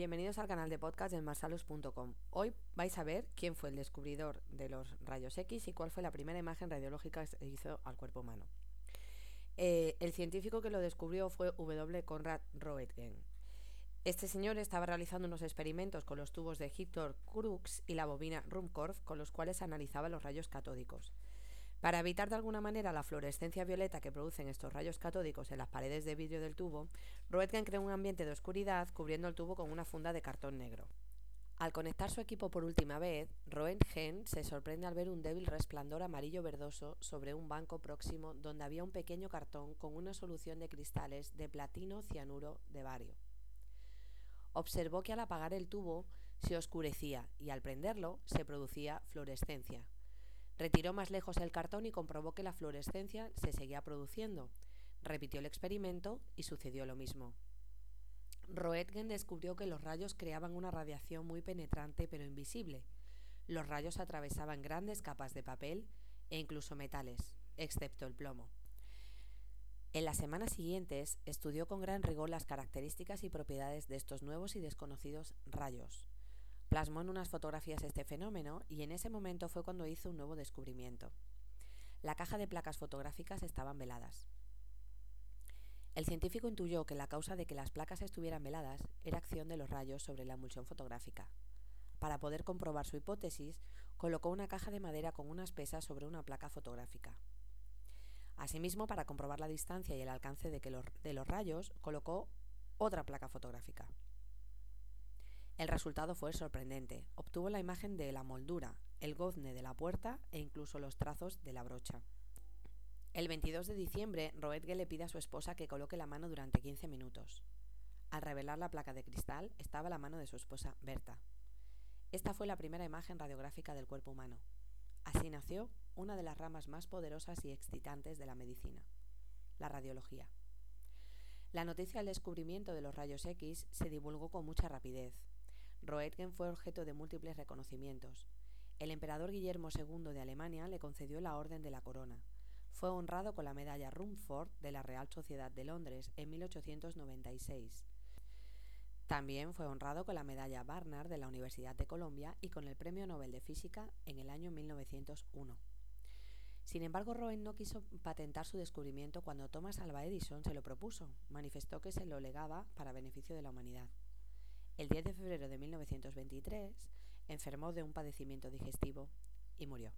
Bienvenidos al canal de podcast de marsalus.com. Hoy vais a ver quién fue el descubridor de los rayos X y cuál fue la primera imagen radiológica que se hizo al cuerpo humano. Eh, el científico que lo descubrió fue W. Conrad Roentgen. Este señor estaba realizando unos experimentos con los tubos de Hector Crux y la bobina Rumkorff con los cuales analizaba los rayos catódicos. Para evitar de alguna manera la fluorescencia violeta que producen estos rayos catódicos en las paredes de vidrio del tubo, Roentgen creó un ambiente de oscuridad cubriendo el tubo con una funda de cartón negro. Al conectar su equipo por última vez, Roentgen se sorprende al ver un débil resplandor amarillo verdoso sobre un banco próximo donde había un pequeño cartón con una solución de cristales de platino cianuro de bario. Observó que al apagar el tubo se oscurecía y al prenderlo se producía fluorescencia. Retiró más lejos el cartón y comprobó que la fluorescencia se seguía produciendo. Repitió el experimento y sucedió lo mismo. Roentgen descubrió que los rayos creaban una radiación muy penetrante pero invisible. Los rayos atravesaban grandes capas de papel e incluso metales, excepto el plomo. En las semanas siguientes estudió con gran rigor las características y propiedades de estos nuevos y desconocidos rayos. Plasmó en unas fotografías este fenómeno y en ese momento fue cuando hizo un nuevo descubrimiento. La caja de placas fotográficas estaban veladas. El científico intuyó que la causa de que las placas estuvieran veladas era acción de los rayos sobre la emulsión fotográfica. Para poder comprobar su hipótesis, colocó una caja de madera con unas pesas sobre una placa fotográfica. Asimismo, para comprobar la distancia y el alcance de, de los rayos, colocó otra placa fotográfica. El resultado fue sorprendente. Obtuvo la imagen de la moldura, el gozne de la puerta e incluso los trazos de la brocha. El 22 de diciembre, Roentgen le pide a su esposa que coloque la mano durante 15 minutos. Al revelar la placa de cristal estaba la mano de su esposa, Berta. Esta fue la primera imagen radiográfica del cuerpo humano. Así nació una de las ramas más poderosas y excitantes de la medicina, la radiología. La noticia del descubrimiento de los rayos X se divulgó con mucha rapidez, Roentgen fue objeto de múltiples reconocimientos. El emperador Guillermo II de Alemania le concedió la Orden de la Corona. Fue honrado con la medalla Rumford de la Real Sociedad de Londres en 1896. También fue honrado con la medalla Barnard de la Universidad de Colombia y con el Premio Nobel de Física en el año 1901. Sin embargo, Roentgen no quiso patentar su descubrimiento cuando Thomas Alva Edison se lo propuso. Manifestó que se lo legaba para beneficio de la humanidad. El 10 de febrero de 1923 enfermó de un padecimiento digestivo y murió.